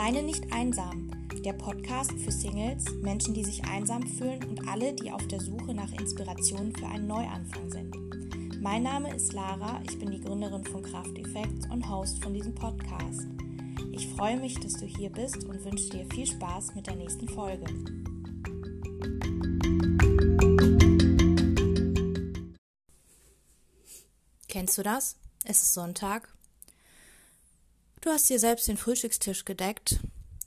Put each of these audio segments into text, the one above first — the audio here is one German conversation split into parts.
Alleine nicht einsam. Der Podcast für Singles, Menschen, die sich einsam fühlen und alle, die auf der Suche nach Inspiration für einen Neuanfang sind. Mein Name ist Lara, ich bin die Gründerin von Kraft Effects und Host von diesem Podcast. Ich freue mich, dass du hier bist und wünsche dir viel Spaß mit der nächsten Folge. Kennst du das? Es ist Sonntag Du hast dir selbst den Frühstückstisch gedeckt,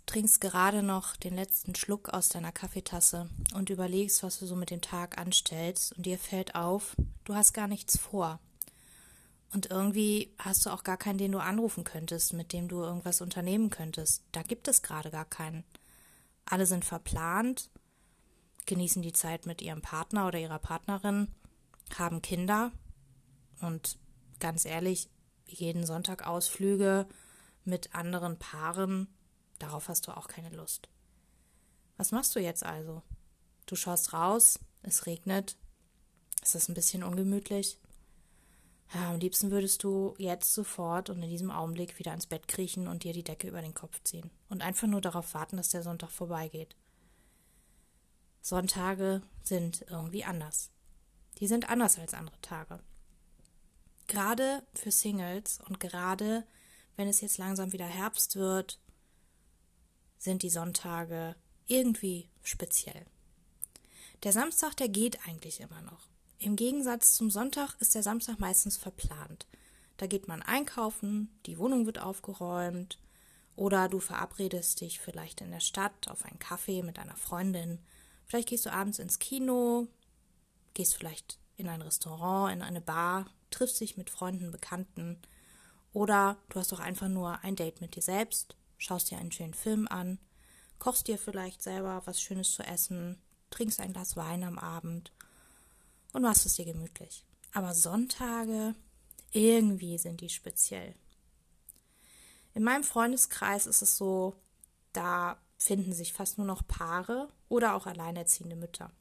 trinkst gerade noch den letzten Schluck aus deiner Kaffeetasse und überlegst, was du so mit dem Tag anstellst, und dir fällt auf, du hast gar nichts vor. Und irgendwie hast du auch gar keinen, den du anrufen könntest, mit dem du irgendwas unternehmen könntest. Da gibt es gerade gar keinen. Alle sind verplant, genießen die Zeit mit ihrem Partner oder ihrer Partnerin, haben Kinder und ganz ehrlich, jeden Sonntag Ausflüge, mit anderen Paaren, darauf hast du auch keine Lust. Was machst du jetzt also? Du schaust raus, es regnet, es ist ein bisschen ungemütlich. Ja, am liebsten würdest du jetzt sofort und in diesem Augenblick wieder ins Bett kriechen und dir die Decke über den Kopf ziehen und einfach nur darauf warten, dass der Sonntag vorbeigeht. Sonntage sind irgendwie anders. Die sind anders als andere Tage. Gerade für Singles und gerade wenn es jetzt langsam wieder Herbst wird, sind die Sonntage irgendwie speziell. Der Samstag, der geht eigentlich immer noch. Im Gegensatz zum Sonntag ist der Samstag meistens verplant. Da geht man einkaufen, die Wohnung wird aufgeräumt oder du verabredest dich vielleicht in der Stadt auf einen Kaffee mit einer Freundin. Vielleicht gehst du abends ins Kino, gehst vielleicht in ein Restaurant, in eine Bar, triffst dich mit Freunden, Bekannten oder du hast auch einfach nur ein Date mit dir selbst, schaust dir einen schönen Film an, kochst dir vielleicht selber was Schönes zu essen, trinkst ein Glas Wein am Abend und machst es dir gemütlich. Aber Sonntage, irgendwie sind die speziell. In meinem Freundeskreis ist es so, da finden sich fast nur noch Paare oder auch alleinerziehende Mütter.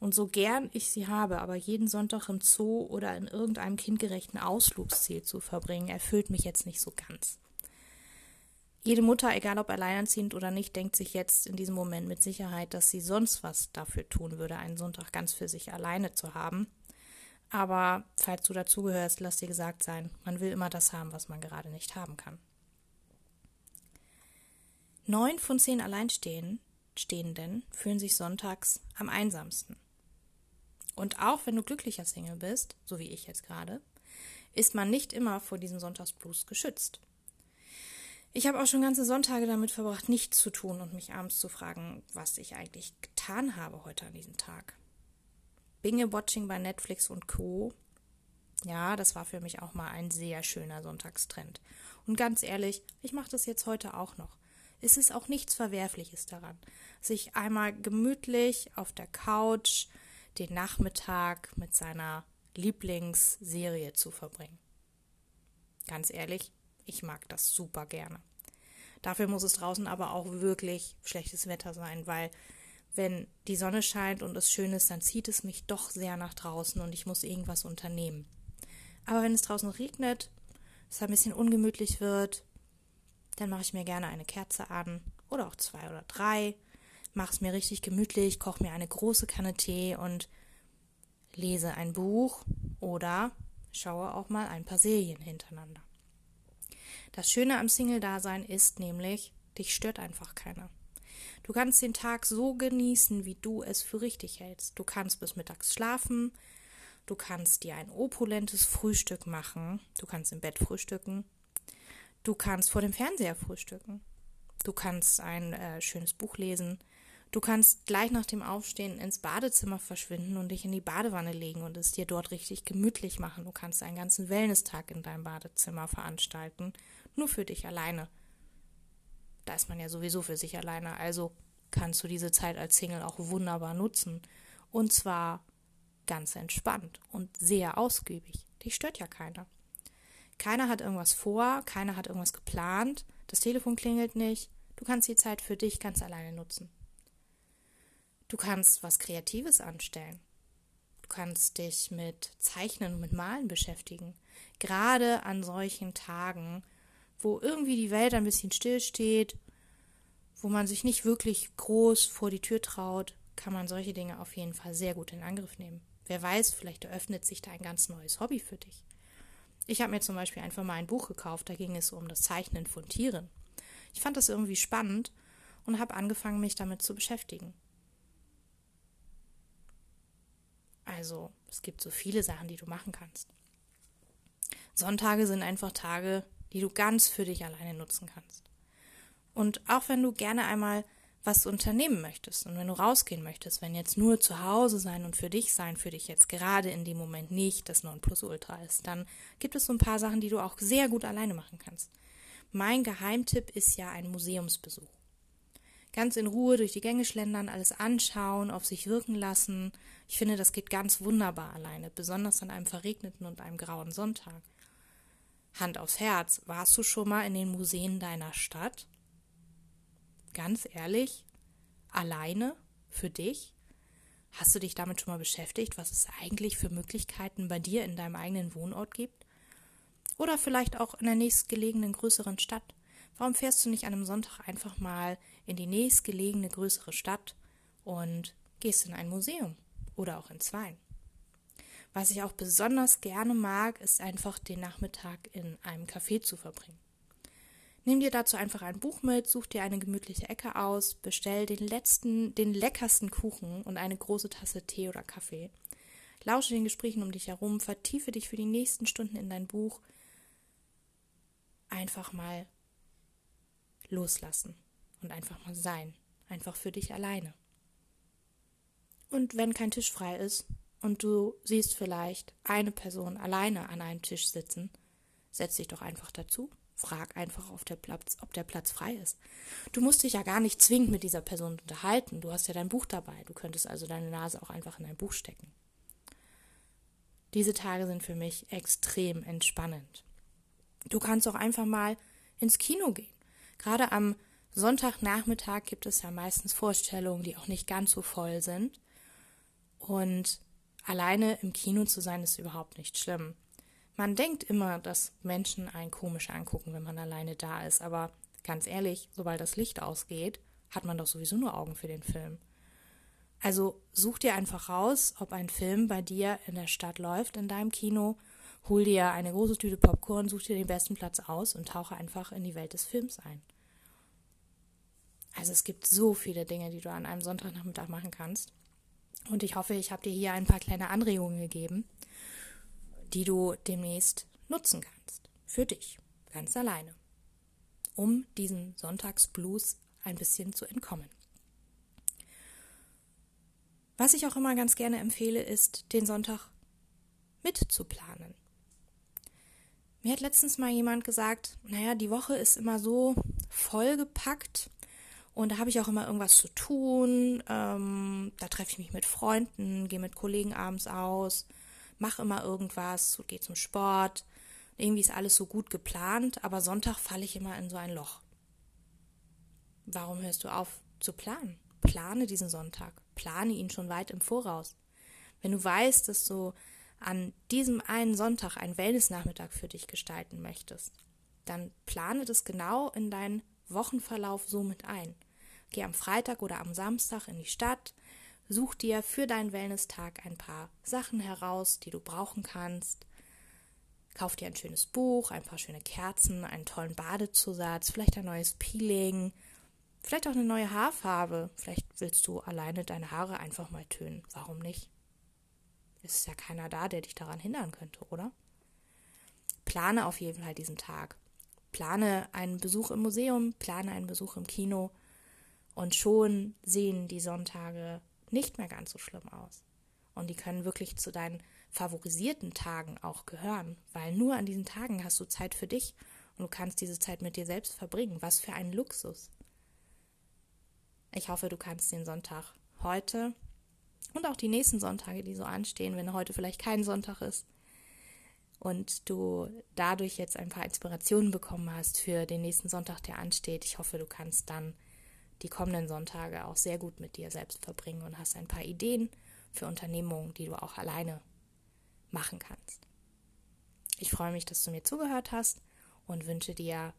Und so gern ich sie habe, aber jeden Sonntag im Zoo oder in irgendeinem kindgerechten Ausflugsziel zu verbringen, erfüllt mich jetzt nicht so ganz. Jede Mutter, egal ob alleinerziehend oder nicht, denkt sich jetzt in diesem Moment mit Sicherheit, dass sie sonst was dafür tun würde, einen Sonntag ganz für sich alleine zu haben. Aber falls du dazugehörst, lass dir gesagt sein, man will immer das haben, was man gerade nicht haben kann. Neun von zehn Alleinstehenden fühlen sich sonntags am einsamsten. Und auch wenn du glücklicher Single bist, so wie ich jetzt gerade, ist man nicht immer vor diesem Sonntagsblues geschützt. Ich habe auch schon ganze Sonntage damit verbracht, nichts zu tun und mich abends zu fragen, was ich eigentlich getan habe heute an diesem Tag. Binge-Watching bei Netflix und Co. Ja, das war für mich auch mal ein sehr schöner Sonntagstrend. Und ganz ehrlich, ich mache das jetzt heute auch noch. Es ist auch nichts Verwerfliches daran, sich einmal gemütlich auf der Couch den Nachmittag mit seiner Lieblingsserie zu verbringen. Ganz ehrlich, ich mag das super gerne. Dafür muss es draußen aber auch wirklich schlechtes Wetter sein, weil wenn die Sonne scheint und es schön ist, dann zieht es mich doch sehr nach draußen und ich muss irgendwas unternehmen. Aber wenn es draußen regnet, es ein bisschen ungemütlich wird, dann mache ich mir gerne eine Kerze an oder auch zwei oder drei mache es mir richtig gemütlich, koche mir eine große Kanne Tee und lese ein Buch oder schaue auch mal ein paar Serien hintereinander. Das Schöne am Single-Dasein ist nämlich, dich stört einfach keiner. Du kannst den Tag so genießen, wie du es für richtig hältst. Du kannst bis mittags schlafen, du kannst dir ein opulentes Frühstück machen, du kannst im Bett frühstücken, du kannst vor dem Fernseher frühstücken, du kannst ein äh, schönes Buch lesen, Du kannst gleich nach dem Aufstehen ins Badezimmer verschwinden und dich in die Badewanne legen und es dir dort richtig gemütlich machen. Du kannst einen ganzen Wellness-Tag in deinem Badezimmer veranstalten, nur für dich alleine. Da ist man ja sowieso für sich alleine, also kannst du diese Zeit als Single auch wunderbar nutzen. Und zwar ganz entspannt und sehr ausgiebig. Dich stört ja keiner. Keiner hat irgendwas vor, keiner hat irgendwas geplant, das Telefon klingelt nicht. Du kannst die Zeit für dich ganz alleine nutzen. Du kannst was Kreatives anstellen. Du kannst dich mit Zeichnen und mit Malen beschäftigen. Gerade an solchen Tagen, wo irgendwie die Welt ein bisschen stillsteht, wo man sich nicht wirklich groß vor die Tür traut, kann man solche Dinge auf jeden Fall sehr gut in Angriff nehmen. Wer weiß, vielleicht eröffnet sich da ein ganz neues Hobby für dich. Ich habe mir zum Beispiel einfach mal ein Buch gekauft, da ging es um das Zeichnen von Tieren. Ich fand das irgendwie spannend und habe angefangen, mich damit zu beschäftigen. Also, es gibt so viele Sachen, die du machen kannst. Sonntage sind einfach Tage, die du ganz für dich alleine nutzen kannst. Und auch wenn du gerne einmal was unternehmen möchtest und wenn du rausgehen möchtest, wenn jetzt nur zu Hause sein und für dich sein für dich jetzt gerade in dem Moment nicht das Nonplusultra ist, dann gibt es so ein paar Sachen, die du auch sehr gut alleine machen kannst. Mein Geheimtipp ist ja ein Museumsbesuch. Ganz in Ruhe durch die Gänge schlendern, alles anschauen, auf sich wirken lassen. Ich finde, das geht ganz wunderbar alleine, besonders an einem verregneten und einem grauen Sonntag. Hand aufs Herz, warst du schon mal in den Museen deiner Stadt? Ganz ehrlich, alleine für dich? Hast du dich damit schon mal beschäftigt, was es eigentlich für Möglichkeiten bei dir in deinem eigenen Wohnort gibt? Oder vielleicht auch in der nächstgelegenen größeren Stadt? Warum fährst du nicht an einem Sonntag einfach mal in die nächstgelegene größere Stadt und gehst in ein Museum oder auch in zwei? Was ich auch besonders gerne mag, ist einfach den Nachmittag in einem Café zu verbringen. Nimm dir dazu einfach ein Buch mit, such dir eine gemütliche Ecke aus, bestell den letzten, den leckersten Kuchen und eine große Tasse Tee oder Kaffee. Lausche den Gesprächen um dich herum, vertiefe dich für die nächsten Stunden in dein Buch. Einfach mal loslassen und einfach mal sein. Einfach für dich alleine. Und wenn kein Tisch frei ist und du siehst vielleicht eine Person alleine an einem Tisch sitzen, setz dich doch einfach dazu Frag einfach, ob der, Platz, ob der Platz frei ist. Du musst dich ja gar nicht zwingend mit dieser Person unterhalten. Du hast ja dein Buch dabei. Du könntest also deine Nase auch einfach in dein Buch stecken. Diese Tage sind für mich extrem entspannend. Du kannst auch einfach mal ins Kino gehen. Gerade am Sonntagnachmittag gibt es ja meistens Vorstellungen, die auch nicht ganz so voll sind. Und alleine im Kino zu sein, ist überhaupt nicht schlimm. Man denkt immer, dass Menschen einen komisch angucken, wenn man alleine da ist, aber ganz ehrlich, sobald das Licht ausgeht, hat man doch sowieso nur Augen für den Film. Also such dir einfach raus, ob ein Film bei dir in der Stadt läuft, in deinem Kino, hol dir eine große Tüte Popcorn, such dir den besten Platz aus und tauche einfach in die Welt des Films ein. Also es gibt so viele Dinge, die du an einem Sonntagnachmittag machen kannst. Und ich hoffe, ich habe dir hier ein paar kleine Anregungen gegeben die du demnächst nutzen kannst. Für dich, ganz alleine. Um diesem Sonntagsblues ein bisschen zu entkommen. Was ich auch immer ganz gerne empfehle, ist, den Sonntag mitzuplanen. Mir hat letztens mal jemand gesagt, naja, die Woche ist immer so vollgepackt und da habe ich auch immer irgendwas zu tun. Ähm, da treffe ich mich mit Freunden, gehe mit Kollegen abends aus mach immer irgendwas, geh zum Sport. Irgendwie ist alles so gut geplant, aber Sonntag falle ich immer in so ein Loch. Warum hörst du auf zu planen? Plane diesen Sonntag. Plane ihn schon weit im Voraus. Wenn du weißt, dass du an diesem einen Sonntag einen Wellnessnachmittag für dich gestalten möchtest, dann plane das genau in deinen Wochenverlauf so mit ein. Geh am Freitag oder am Samstag in die Stadt, Such dir für deinen Wellness-Tag ein paar Sachen heraus, die du brauchen kannst. Kauf dir ein schönes Buch, ein paar schöne Kerzen, einen tollen Badezusatz, vielleicht ein neues Peeling, vielleicht auch eine neue Haarfarbe. Vielleicht willst du alleine deine Haare einfach mal tönen. Warum nicht? Es ist ja keiner da, der dich daran hindern könnte, oder? Plane auf jeden Fall diesen Tag. Plane einen Besuch im Museum, plane einen Besuch im Kino und schon sehen die Sonntage nicht mehr ganz so schlimm aus. Und die können wirklich zu deinen favorisierten Tagen auch gehören, weil nur an diesen Tagen hast du Zeit für dich und du kannst diese Zeit mit dir selbst verbringen. Was für ein Luxus. Ich hoffe, du kannst den Sonntag heute und auch die nächsten Sonntage, die so anstehen, wenn heute vielleicht kein Sonntag ist, und du dadurch jetzt ein paar Inspirationen bekommen hast für den nächsten Sonntag, der ansteht. Ich hoffe, du kannst dann die kommenden Sonntage auch sehr gut mit dir selbst verbringen und hast ein paar Ideen für Unternehmungen, die du auch alleine machen kannst. Ich freue mich, dass du mir zugehört hast und wünsche dir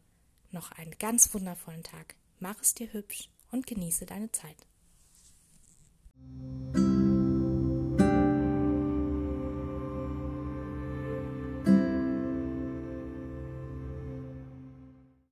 noch einen ganz wundervollen Tag Mach es dir hübsch und genieße deine Zeit.